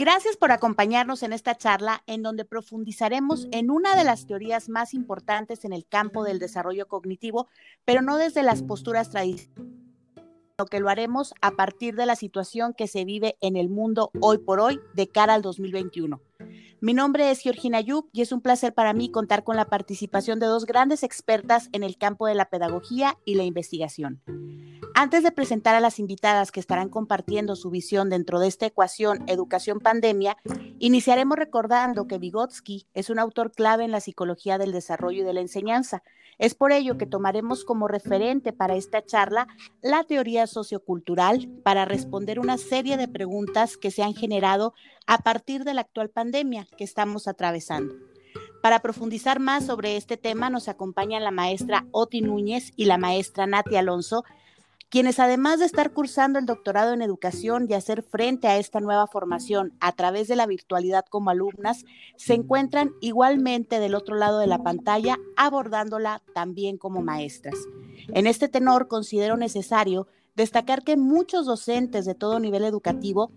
Gracias por acompañarnos en esta charla en donde profundizaremos en una de las teorías más importantes en el campo del desarrollo cognitivo, pero no desde las posturas tradicionales lo que lo haremos a partir de la situación que se vive en el mundo hoy por hoy de cara al 2021. Mi nombre es Georgina Yub y es un placer para mí contar con la participación de dos grandes expertas en el campo de la pedagogía y la investigación. Antes de presentar a las invitadas que estarán compartiendo su visión dentro de esta ecuación educación-pandemia, iniciaremos recordando que Vygotsky es un autor clave en la psicología del desarrollo y de la enseñanza. Es por ello que tomaremos como referente para esta charla la teoría sociocultural para responder una serie de preguntas que se han generado a partir de la actual pandemia que estamos atravesando. Para profundizar más sobre este tema nos acompañan la maestra Oti Núñez y la maestra Nati Alonso, quienes además de estar cursando el doctorado en educación y hacer frente a esta nueva formación a través de la virtualidad como alumnas, se encuentran igualmente del otro lado de la pantalla abordándola también como maestras. En este tenor considero necesario destacar que muchos docentes de todo nivel educativo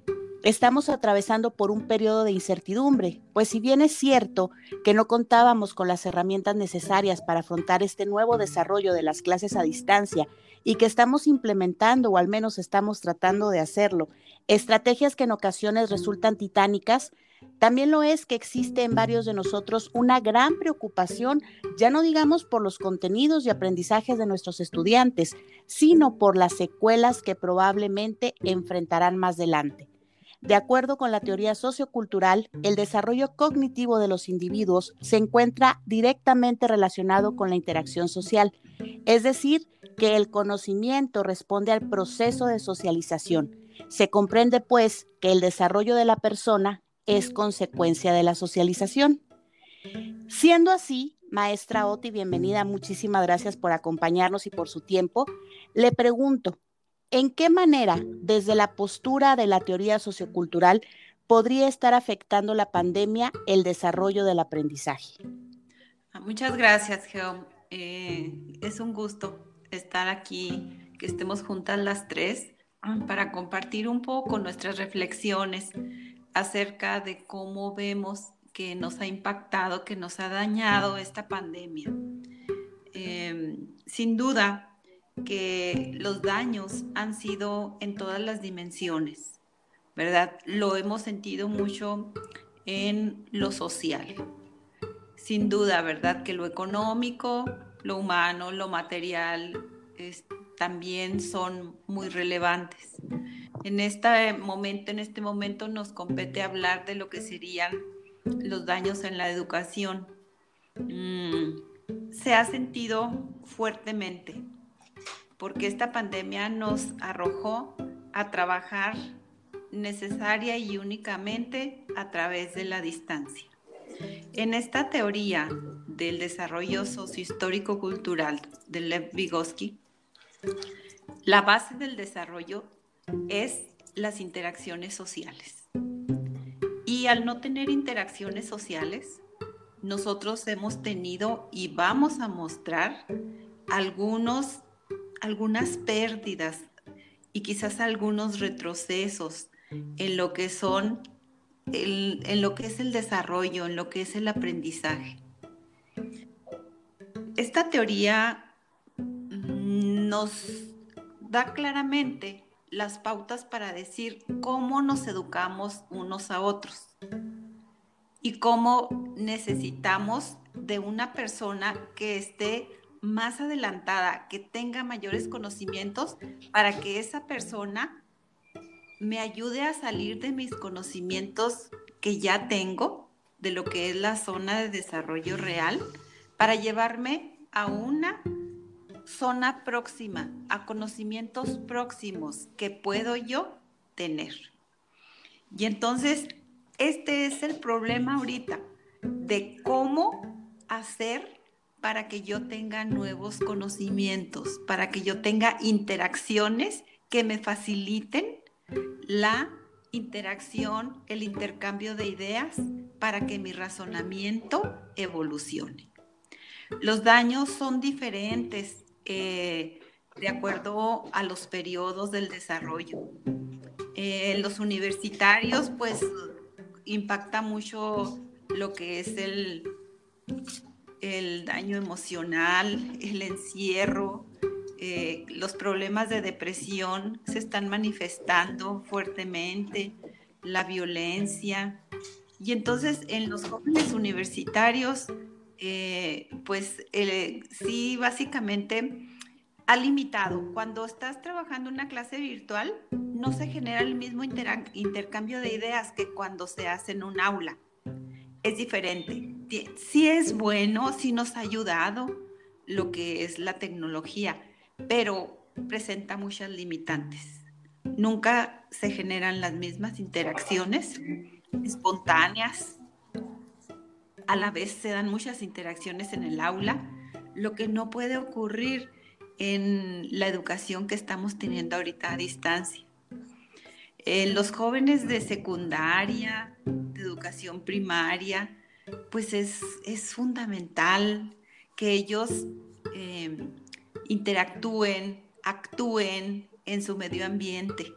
Estamos atravesando por un periodo de incertidumbre, pues si bien es cierto que no contábamos con las herramientas necesarias para afrontar este nuevo desarrollo de las clases a distancia y que estamos implementando, o al menos estamos tratando de hacerlo, estrategias que en ocasiones resultan titánicas, también lo es que existe en varios de nosotros una gran preocupación, ya no digamos por los contenidos y aprendizajes de nuestros estudiantes, sino por las secuelas que probablemente enfrentarán más adelante. De acuerdo con la teoría sociocultural, el desarrollo cognitivo de los individuos se encuentra directamente relacionado con la interacción social, es decir, que el conocimiento responde al proceso de socialización. Se comprende, pues, que el desarrollo de la persona es consecuencia de la socialización. Siendo así, maestra Oti, bienvenida, muchísimas gracias por acompañarnos y por su tiempo. Le pregunto, ¿En qué manera, desde la postura de la teoría sociocultural, podría estar afectando la pandemia el desarrollo del aprendizaje? Ah, muchas gracias, Geo. Eh, es un gusto estar aquí, que estemos juntas las tres ah, para compartir un poco nuestras reflexiones acerca de cómo vemos que nos ha impactado, que nos ha dañado esta pandemia. Em, sin duda, que los daños han sido en todas las dimensiones, ¿verdad? Lo hemos sentido mucho en lo social. Sin duda, ¿verdad? Que lo económico, lo humano, lo material también son muy relevantes. En este momento, en este momento nos compete hablar de lo que serían los daños en la educación. Mm, se ha sentido fuertemente porque esta pandemia nos arrojó a trabajar necesaria y únicamente a través de la distancia. En esta teoría del desarrollo sociohistórico cultural de Lev Vygotsky, la base del desarrollo es las interacciones sociales. Y al no tener interacciones sociales, nosotros hemos tenido y vamos a mostrar algunos algunas pérdidas y quizás algunos retrocesos en lo que son en lo que es el desarrollo, en lo que es el aprendizaje. Esta teoría nos da claramente las pautas para decir cómo nos educamos unos a otros y cómo necesitamos de una persona que esté más adelantada, que tenga mayores conocimientos para que esa persona me ayude a salir de mis conocimientos que ya tengo, de lo que es la zona de desarrollo real, para llevarme a una zona próxima, a conocimientos próximos que puedo yo tener. Y entonces, este es el problema ahorita, de cómo hacer para que yo tenga nuevos conocimientos, para que yo tenga interacciones que me faciliten la interacción, el intercambio de ideas para que mi razonamiento evolucione. Los daños son diferentes eh, de acuerdo a los periodos del desarrollo. Eh, los universitarios, pues impacta mucho lo que es el, el daño emocional, el encierro, eh, los problemas de depresión se están manifestando fuertemente, la violencia. Y entonces en los jóvenes universitarios, eh, pues sí, básicamente ha limitado. Cuando estás trabajando una clase virtual, no se genera el mismo intercambio de ideas que cuando se hace en un aula. Es diferente. Sí es bueno, sí nos ha ayudado lo que es la tecnología, pero presenta muchas limitantes. Nunca se generan las mismas interacciones espontáneas. A la vez se dan muchas interacciones en el aula, lo que no puede ocurrir en la educación que estamos teniendo ahorita a distancia. En los jóvenes de secundaria, de educación primaria, pues es, fundamental que ellos eh, interactúen, actúen en su medio ambiente.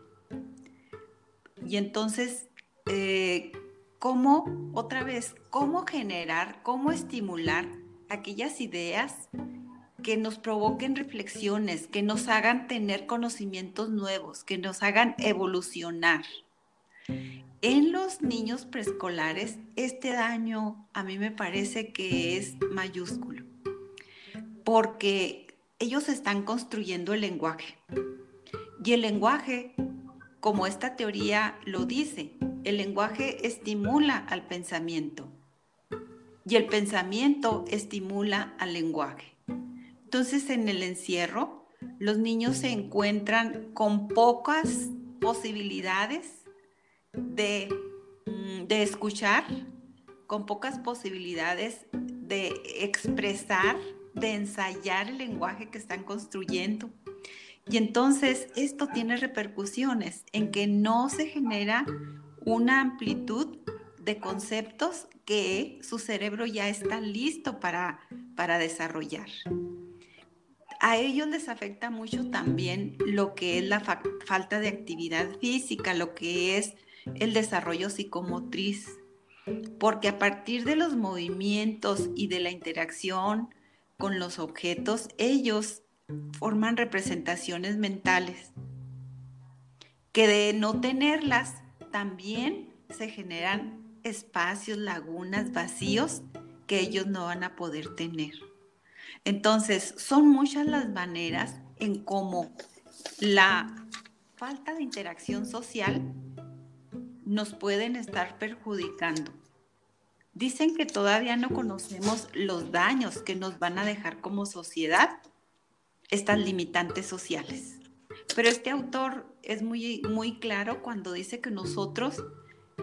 Y entonces, eh, ¿cómo, otra vez, cómo generar, cómo estimular aquellas ideas que nos provoquen reflexiones, que nos hagan tener conocimientos nuevos, que nos hagan evolucionar? En los niños preescolares, este daño a mí me parece que es mayúsculo, porque ellos están construyendo el lenguaje. Y el lenguaje, como esta teoría lo dice, el lenguaje estimula al pensamiento. Y el pensamiento estimula al lenguaje. Entonces, en el encierro, los niños se encuentran con pocas posibilidades de, mm, de escuchar, con pocas posibilidades de expresar de ensayar el lenguaje que están construyendo. Y entonces esto tiene repercusiones en que no se genera una amplitud de conceptos que su cerebro ya está listo para, para desarrollar. A ellos les afecta mucho también lo que es la falta de actividad física, lo que es el desarrollo psicomotriz, porque a partir de los movimientos y de la interacción con los objetos, ellos forman representaciones mentales, que de no tenerlas también se generan espacios, lagunas, vacíos que ellos no van a poder tener. Entonces, son muchas las maneras en cómo la falta de interacción social nos pueden estar perjudicando. Dicen que todavía no conocemos los daños que nos van a dejar como sociedad estas limitantes sociales. Pero este autor es muy, muy claro cuando dice que nosotros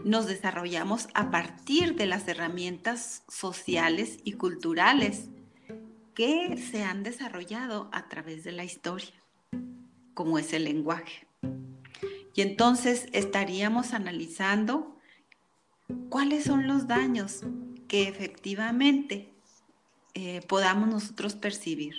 nos desarrollamos a partir de las herramientas sociales y culturales que se han desarrollado a través de la historia, como es el lenguaje. Y entonces estaríamos analizando cuáles son los daños que efectivamente eh, podamos nosotros percibir.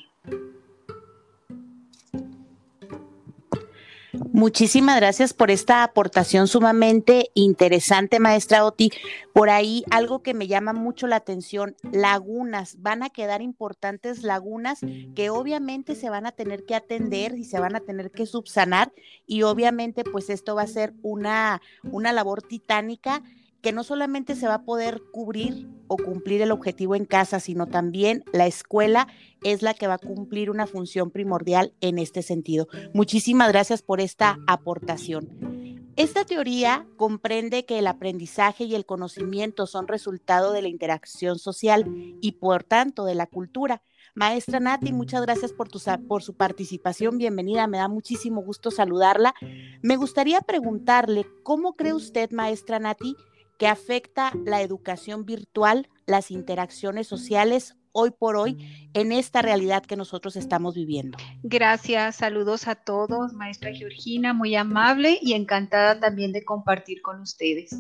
Muchísimas gracias por esta aportación sumamente interesante, maestra Oti. Por ahí algo que me llama mucho la atención, lagunas, van a quedar importantes lagunas que obviamente se van a tener que atender y se van a tener que subsanar y obviamente pues esto va a ser una, una labor titánica que no solamente se va a poder cubrir o cumplir el objetivo en casa, sino también la escuela es la que va a cumplir una función primordial en este sentido. Muchísimas gracias por esta aportación. Esta teoría comprende que el aprendizaje y el conocimiento son resultado de la interacción social y por tanto de la cultura. Maestra Nati, muchas gracias por, tu, por su participación. Bienvenida, me da muchísimo gusto saludarla. Me gustaría preguntarle, ¿cómo cree usted, maestra Nati, que afecta la educación virtual, las interacciones sociales hoy por hoy en esta realidad que nosotros estamos viviendo. Gracias, saludos a todos, maestra Georgina, muy amable y encantada también de compartir con ustedes.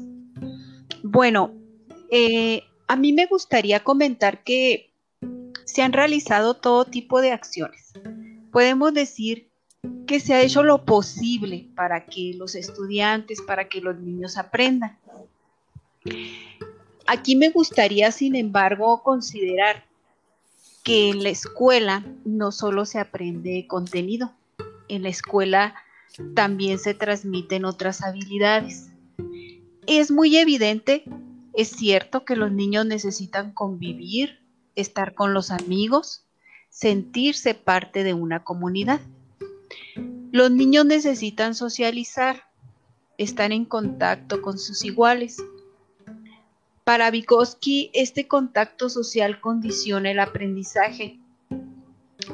Bueno, eh, a mí me gustaría comentar que se han realizado todo tipo de acciones. Podemos decir que se ha hecho lo posible para que los estudiantes, para que los niños aprendan Aquí me gustaría, sin embargo, considerar que en la escuela no solo se aprende contenido, en la escuela también se transmiten otras habilidades. Es muy evidente, es cierto que los niños necesitan convivir, estar con los amigos, sentirse parte de una comunidad. Los niños necesitan socializar, estar en contacto con sus iguales. Para Vygotsky, este contacto social condiciona el aprendizaje.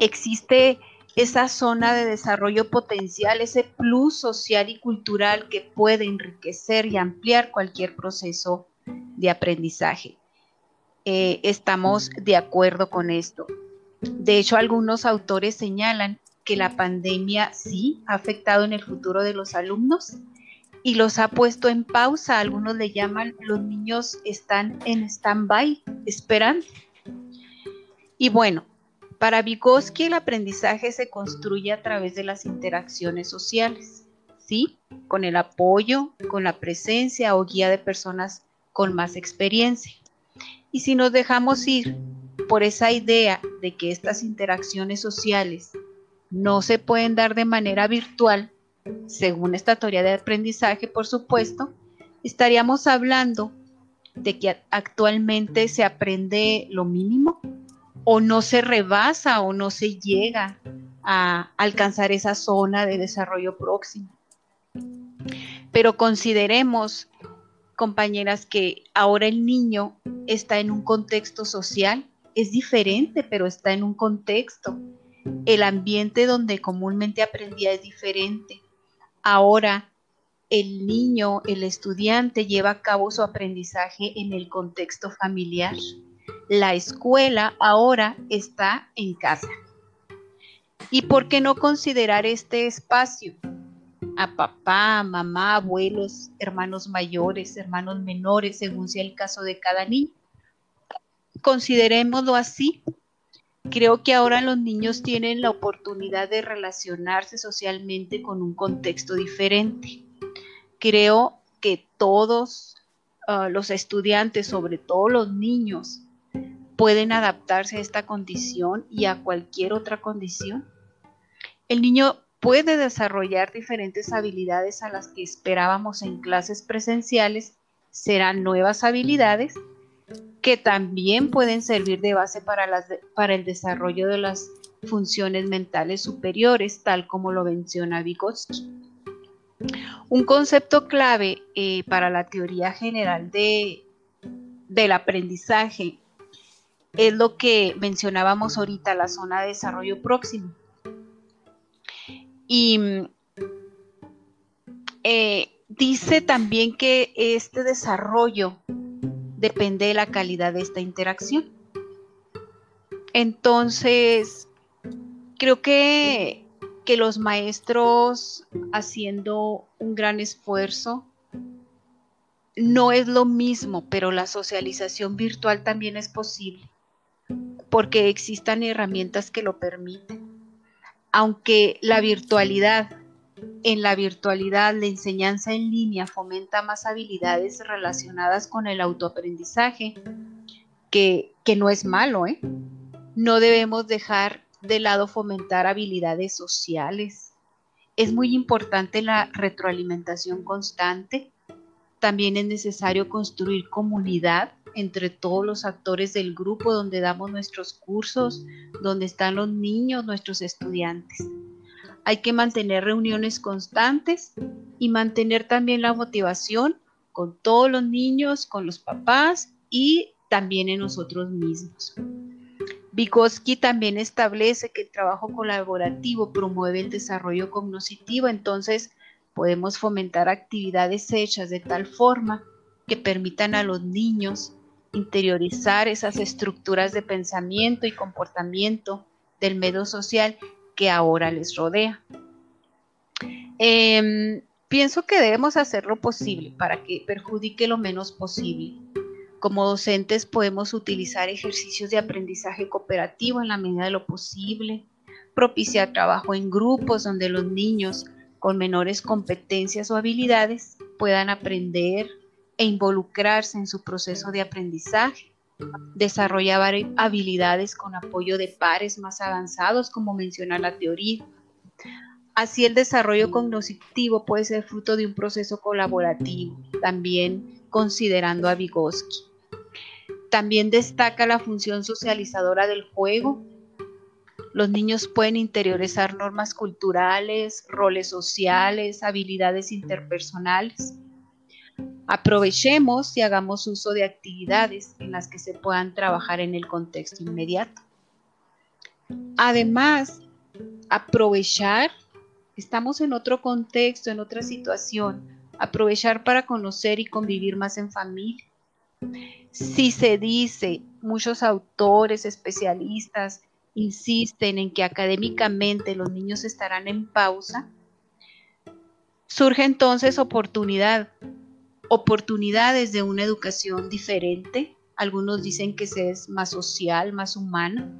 Existe esa zona de desarrollo potencial, ese plus social y cultural que puede enriquecer y ampliar cualquier proceso de aprendizaje. Eh, estamos de acuerdo con esto. De hecho, algunos autores señalan que la pandemia sí ha afectado en el futuro de los alumnos y los ha puesto en pausa. Algunos le llaman los niños están en stand-by, esperando. Y bueno, para Vygotsky el aprendizaje se construye a través de las interacciones sociales, ¿sí? Con el apoyo, con la presencia o guía de personas con más experiencia. Y si nos dejamos ir por esa idea de que estas interacciones sociales no se pueden dar de manera virtual, según esta teoría de aprendizaje, por supuesto, estaríamos hablando de que actualmente se aprende lo mínimo o no se rebasa o no se llega a alcanzar esa zona de desarrollo próximo. Pero consideremos, compañeras, que ahora el niño está en un contexto social, es diferente, pero está en un contexto. El ambiente donde comúnmente aprendía es diferente. Ahora el niño, el estudiante lleva a cabo su aprendizaje en el contexto familiar. La escuela ahora está en casa. ¿Y por qué no considerar este espacio? A papá, mamá, abuelos, hermanos mayores, hermanos menores, según sea el caso de cada niño. Considerémoslo así. Creo que ahora los niños tienen la oportunidad de relacionarse socialmente con un contexto diferente. Creo que todos ah, los estudiantes, sobre todo los niños, pueden adaptarse a esta condición y a cualquier otra condición. El niño puede desarrollar diferentes habilidades a las que esperábamos en clases presenciales, serán nuevas habilidades que también pueden servir de base para, el desarrollo de las funciones mentales superiores, tal como lo menciona Vygotsky. Un concepto clave eh, para la teoría general de, del aprendizaje es lo que mencionábamos ahorita, la zona de desarrollo próximo. Y eh, dice también que este desarrollo depende de la calidad de esta interacción. Entonces, creo que, que los maestros haciendo un gran esfuerzo no es lo mismo, pero la socialización virtual también es posible, porque existan herramientas que lo permiten. Aunque la virtualidad en la virtualidad, la enseñanza en línea fomenta más habilidades relacionadas con el autoaprendizaje, que, no es malo, ¿eh? No debemos dejar de lado fomentar habilidades sociales. Es muy importante la retroalimentación constante. También es necesario construir comunidad entre todos los actores del grupo donde damos nuestros cursos, donde están los niños, nuestros estudiantes. Hay que mantener reuniones constantes y mantener también la motivación con todos los niños, con los papás y también en nosotros mismos. Vygotsky también establece que el trabajo colaborativo promueve el desarrollo cognitivo, entonces podemos fomentar actividades hechas de tal forma que permitan a los niños interiorizar esas estructuras de pensamiento y comportamiento del medio social que ahora les rodea. Em, pienso que debemos hacer lo posible para que perjudique lo menos posible. Como docentes podemos utilizar ejercicios de aprendizaje cooperativo en la medida de lo posible, propiciar trabajo en grupos donde los niños con menores competencias o habilidades puedan aprender e involucrarse en su proceso de aprendizaje, desarrollar habilidades con apoyo de pares más avanzados, como menciona la teoría. Así el desarrollo cognitivo puede ser fruto de un proceso colaborativo, también considerando a Vygotsky. También destaca la función socializadora del juego. Los niños pueden interiorizar normas culturales, roles sociales, habilidades interpersonales. Aprovechemos y hagamos uso de actividades en las que se puedan trabajar en el contexto inmediato. Además, aprovechar, estamos en otro contexto, en otra situación, aprovechar para conocer y convivir más en familia. Si se dice, muchos autores, especialistas, insisten en que académicamente los niños estarán en pausa, surge entonces oportunidad oportunidades de una educación diferente. Algunos dicen que se es más social, más humana.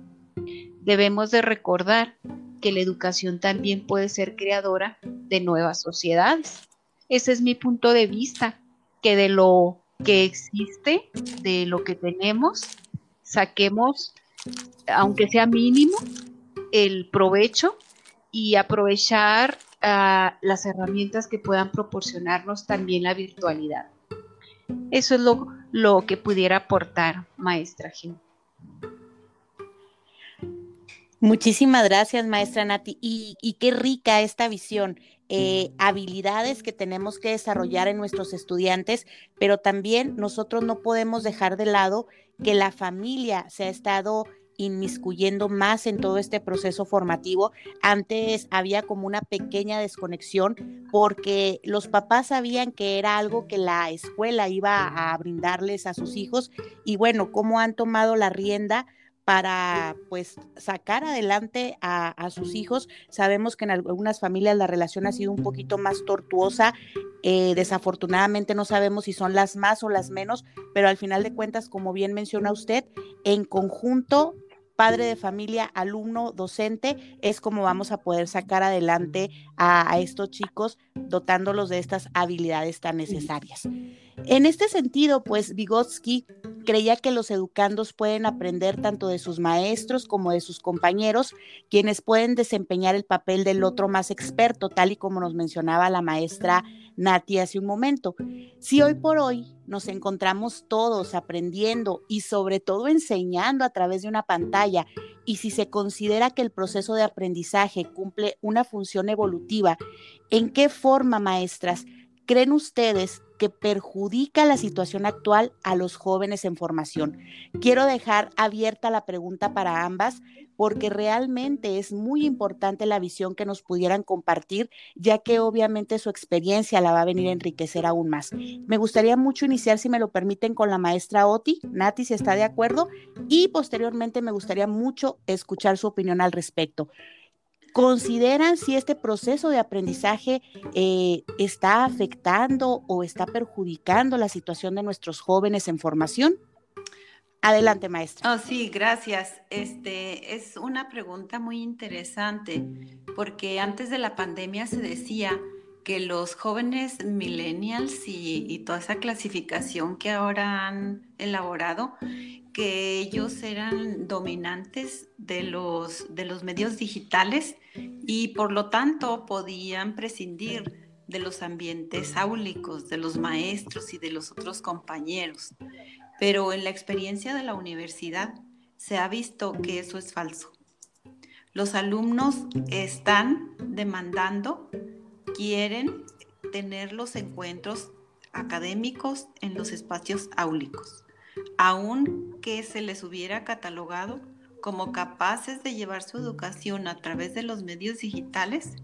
Debemos de recordar que la educación también puede ser creadora de nuevas sociedades. Ese es mi punto de vista, que de lo que existe, de lo que tenemos, saquemos, aunque sea mínimo, el provecho y aprovechar las herramientas que puedan proporcionarnos también la virtualidad. Eso es lo, lo que pudiera aportar, maestra Jim. Muchísimas gracias, maestra Nati. Y, qué rica esta visión. Eh, habilidades que tenemos que desarrollar en nuestros estudiantes, pero también nosotros no podemos dejar de lado que la familia se ha estado inmiscuyendo más en todo este proceso formativo. Antes había como una pequeña desconexión porque los papás sabían que era algo que la escuela iba a brindarles a sus hijos y bueno, cómo han tomado la rienda para pues sacar adelante a, sus hijos. Sabemos que en algunas familias la relación ha sido un poquito más tortuosa. Eh, desafortunadamente no sabemos si son las más o las menos, pero al final de cuentas, como bien menciona usted, en conjunto padre de familia, alumno, docente, es como vamos a poder sacar adelante a, estos chicos dotándolos de estas habilidades tan necesarias. En este sentido, pues Vygotsky creía que los educandos pueden aprender tanto de sus maestros como de sus compañeros, quienes pueden desempeñar el papel del otro más experto, tal y como nos mencionaba la maestra Nati hace un momento. Si hoy por hoy nos encontramos todos aprendiendo y sobre todo enseñando a través de una pantalla, y si se considera que el proceso de aprendizaje cumple una función evolutiva, ¿en qué forma, maestras, creen ustedes que perjudica la situación actual a los jóvenes en formación. Quiero dejar abierta la pregunta para ambas porque realmente es muy importante la visión que nos pudieran compartir, ya que obviamente su experiencia la va a venir a enriquecer aún más. Me gustaría mucho iniciar, si me lo permiten, con la maestra Oti, Nati, si está de acuerdo, y posteriormente me gustaría mucho escuchar su opinión al respecto consideran si este proceso de aprendizaje eh, está afectando o está perjudicando la situación de nuestros jóvenes en formación? Adelante, maestra. Oh, sí, gracias. Este es una pregunta muy interesante porque antes de la pandemia se decía que los jóvenes millennials y, y toda esa clasificación que ahora han elaborado que ellos eran dominantes de los, de los medios digitales y por lo tanto podían prescindir de los ambientes áulicos, de los maestros y de los otros compañeros. Pero en la experiencia de la universidad se ha visto que eso es falso. Los alumnos están demandando, quieren tener los encuentros académicos en los espacios áulicos aunque se les hubiera catalogado como capaces de llevar su educación a través de los medios digitales,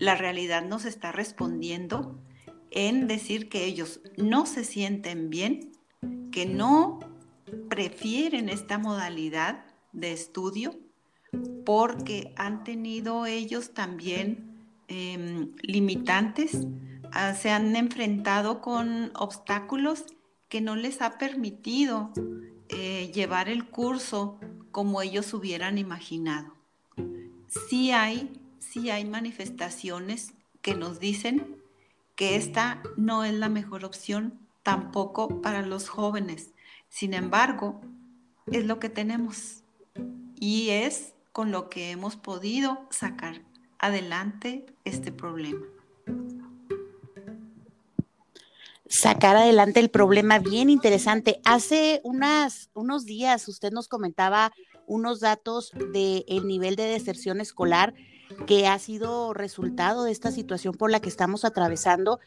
la realidad nos está respondiendo en decir que ellos no se sienten bien, que no prefieren esta modalidad de estudio porque han tenido ellos también em, limitantes, ah, se han enfrentado con obstáculos que no les ha permitido eh, llevar el curso como ellos hubieran imaginado. Sí hay, sí hay manifestaciones que nos dicen que esta no es la mejor opción tampoco para los jóvenes. Sin embargo, es lo que tenemos y es con lo que hemos podido sacar adelante este problema. Sacar adelante el problema, bien interesante. Hace unas, unos días usted nos comentaba unos datos del nivel de deserción escolar que ha sido resultado de esta situación por la que estamos atravesando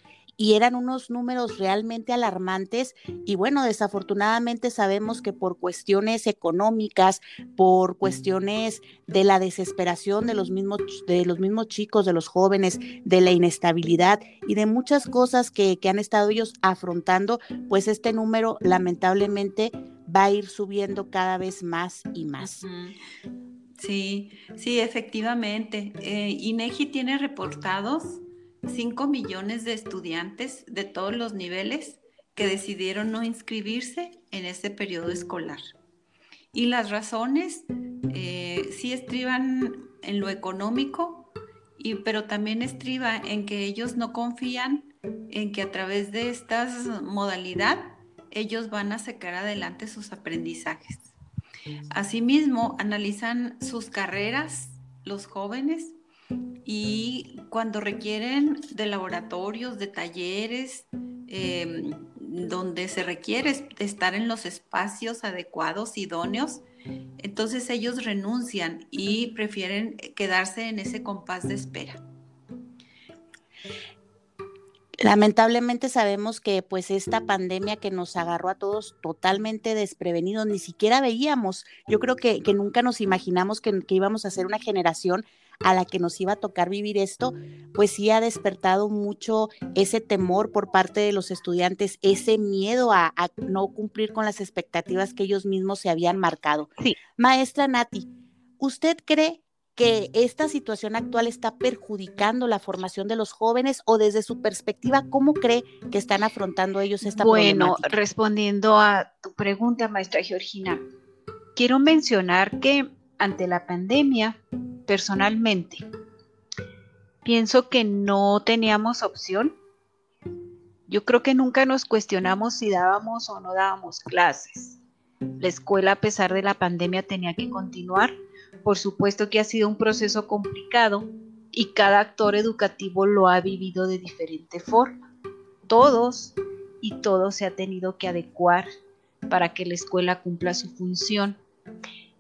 y eran unos números realmente alarmantes y bueno, desafortunadamente sabemos que por cuestiones económicas, por cuestiones de la desesperación de los mismos de los mismos chicos, de los jóvenes, de la inestabilidad y de muchas cosas que, que han estado ellos afrontando, pues este número lamentablemente va a ir subiendo cada vez más y más. Sí, sí, efectivamente. Eh, INEGI tiene reportados 5 millones de estudiantes de todos los niveles que decidieron no inscribirse en este periodo escolar. Y las razones eh, sí estriban en lo económico, y, pero también estriba en que ellos no confían en que a través de esta modalidad ellos van a sacar adelante sus aprendizajes. Asimismo, analizan sus carreras los jóvenes y cuando requieren de laboratorios, de talleres, em, donde se requiere estar en los espacios adecuados, idóneos, entonces ellos renuncian y prefieren quedarse en ese compás de espera. Lamentablemente sabemos que pues esta pandemia que nos agarró a todos totalmente desprevenidos, ni siquiera veíamos, yo creo que, que nunca nos imaginamos que, íbamos a ser una generación a la que nos iba a tocar vivir esto, pues sí ha despertado mucho ese temor por parte de los estudiantes, ese miedo a, a no cumplir con las expectativas que ellos mismos se habían marcado. Sí. Maestra Nati, ¿usted cree que esta situación actual está perjudicando la formación de los jóvenes o desde su perspectiva, ¿cómo cree que están afrontando ellos esta bueno, respondiendo a tu pregunta, maestra Georgina, quiero mencionar que ante la pandemia, personalmente, pienso que no teníamos opción. Yo creo que nunca nos cuestionamos si dábamos o no dábamos clases. La escuela, a pesar de la pandemia, tenía que continuar por supuesto que ha sido un proceso complicado y cada actor educativo lo ha vivido de diferente forma. Todos y todo se ha tenido que adecuar para que la escuela cumpla su función.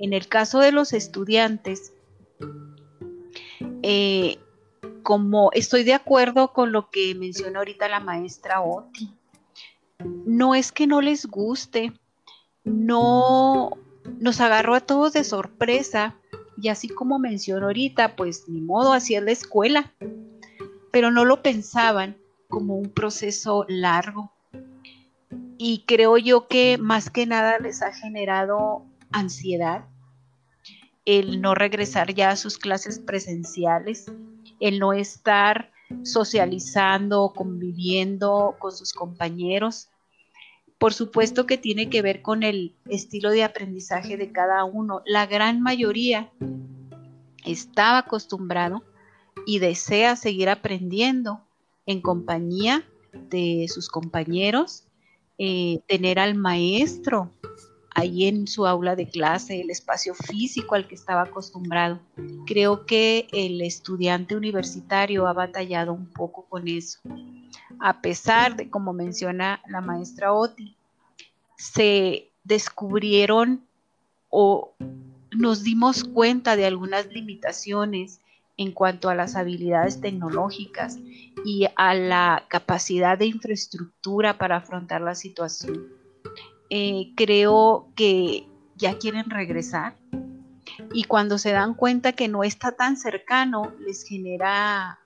En el caso de los estudiantes, eh, como estoy de acuerdo con lo que mencionó ahorita la maestra Oti, no es que no les guste, no nos agarró a todos de sorpresa y así como menciono ahorita, pues ni modo, así es la escuela. Pero no lo pensaban como un proceso largo. Y creo yo que más que nada les ha generado ansiedad el no regresar ya a sus clases presenciales, el no estar socializando, conviviendo con sus compañeros. Por supuesto que tiene que ver con el estilo de aprendizaje de cada uno. La gran mayoría estaba acostumbrado y desea seguir aprendiendo en compañía de sus compañeros, eh, tener al maestro ahí en su aula de clase, el espacio físico al que estaba acostumbrado. Creo que el estudiante universitario ha batallado un poco con eso a pesar de, como menciona la maestra Oti, se descubrieron o nos dimos cuenta de algunas limitaciones en cuanto a las habilidades tecnológicas y a la capacidad de infraestructura para afrontar la situación. Eh, creo que ya quieren regresar y cuando se dan cuenta que no está tan cercano, les genera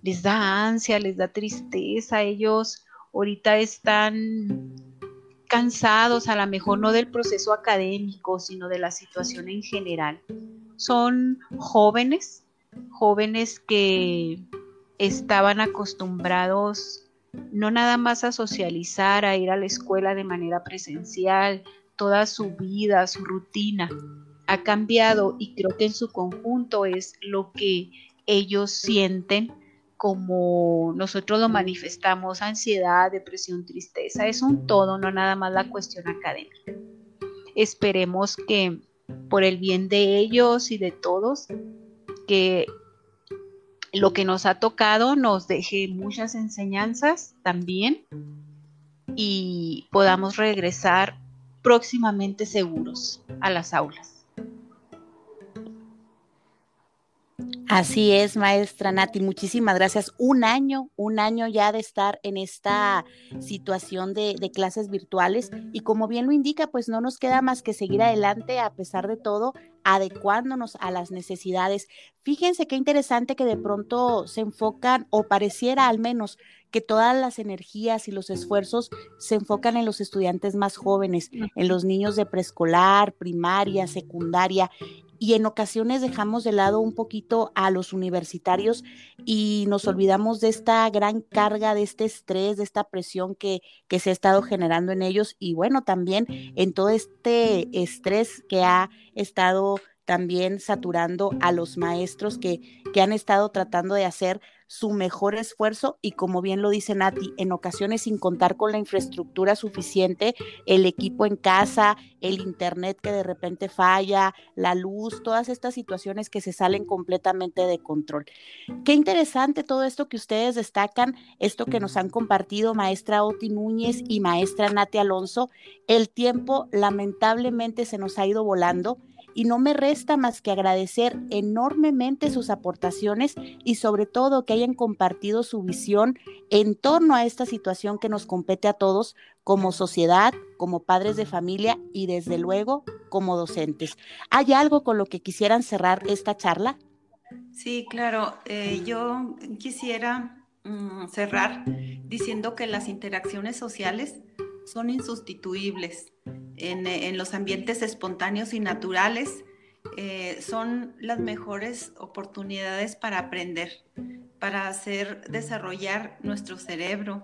les da ansia, les da tristeza, ellos ahorita están cansados, a lo mejor no del proceso académico, sino de la situación en general. Son jóvenes, jóvenes que estaban acostumbrados no nada más a socializar, a ir a la escuela de manera presencial, toda su vida, su rutina ha cambiado y creo que en su conjunto es lo que ellos sienten como nosotros lo manifestamos, ansiedad, depresión, tristeza, es un todo, no nada más la cuestión académica. Esperemos que por el bien de ellos y de todos, que lo que nos ha tocado nos deje muchas enseñanzas también y podamos regresar próximamente seguros a las aulas. Así es, maestra Nati, muchísimas gracias. Un año, un año ya de estar en esta situación de, clases virtuales y como bien lo indica, pues no nos queda más que seguir adelante a pesar de todo, adecuándonos a las necesidades. Fíjense qué interesante que de pronto se enfocan, o pareciera al menos, que todas las energías y los esfuerzos se enfocan en los estudiantes más jóvenes, en los niños de preescolar, primaria, secundaria, y en ocasiones dejamos de lado un poquito a los universitarios y nos olvidamos de esta gran carga, de este estrés, de esta presión que, que se ha estado generando en ellos y bueno, también en todo este estrés que ha estado también saturando a los maestros que, que han estado tratando de hacer su mejor esfuerzo y como bien lo dice Nati, en ocasiones sin contar con la infraestructura suficiente, el equipo en casa, el internet que de repente falla, la luz, todas estas situaciones que se salen completamente de control. Qué interesante todo esto que ustedes destacan, esto que nos han compartido maestra Oti Núñez y maestra Nati Alonso. El tiempo lamentablemente se nos ha ido volando y no me resta más que agradecer enormemente sus aportaciones y sobre todo que hayan compartido su visión en torno a esta situación que nos compete a todos como sociedad, como padres de familia y desde luego como docentes. ¿Hay algo con lo que quisieran cerrar esta charla? Sí, claro. Eh, yo quisiera mm, cerrar diciendo que las interacciones sociales son insustituibles en, los ambientes espontáneos y naturales. Eh, son las mejores oportunidades para aprender, para hacer desarrollar nuestro cerebro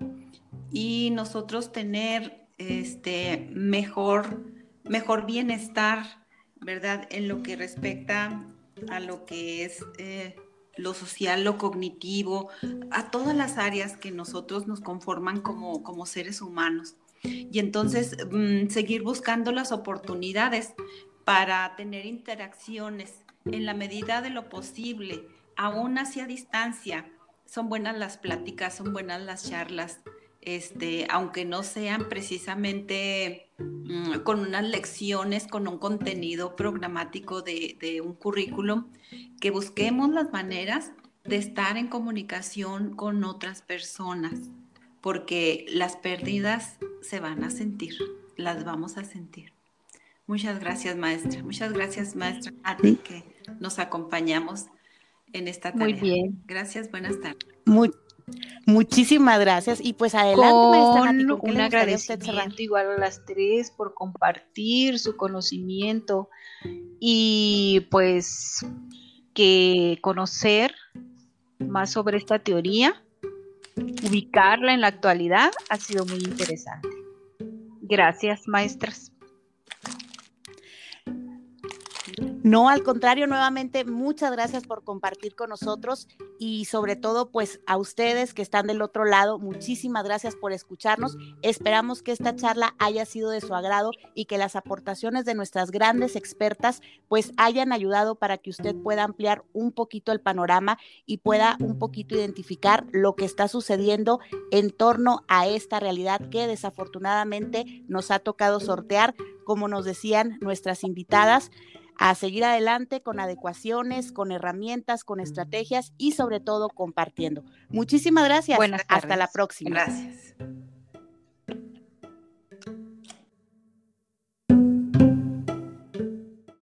y nosotros tener este mejor, mejor bienestar, ¿verdad? En lo que respecta a lo que es eh, lo social, lo cognitivo, a todas las áreas que nosotros nos conforman como, como seres humanos y entonces mm, seguir buscando las oportunidades para tener interacciones en la medida de lo posible, aún hacia distancia. Son buenas las pláticas, son buenas las charlas, este, aunque no sean precisamente mm, con unas lecciones, con un contenido programático de, de un currículum, que busquemos las maneras de estar en comunicación con otras personas porque las pérdidas se van a sentir, las vamos a sentir. Muchas gracias, maestra. Muchas gracias, maestra, a ti que nos acompañamos en esta tarea. Muy bien. Gracias, buenas tardes. muchísimas gracias. Y pues adelante, maestra un agradecimiento igual a las tres por compartir su conocimiento y pues que conocer más sobre esta teoría ubicarla en la actualidad ha sido muy interesante. Gracias, maestras. No, al contrario, nuevamente, muchas gracias por compartir con nosotros y sobre todo, pues a ustedes que están del otro lado, muchísimas gracias por escucharnos. Esperamos que esta charla haya sido de su agrado y que las aportaciones de nuestras grandes expertas, pues hayan ayudado para que usted pueda ampliar un poquito el panorama y pueda un poquito identificar lo que está sucediendo en torno a esta realidad que desafortunadamente nos ha tocado sortear, como nos decían nuestras invitadas a seguir adelante con adecuaciones, con herramientas, con estrategias y sobre todo compartiendo. Muchísimas gracias. Buenas Hasta la próxima. Gracias.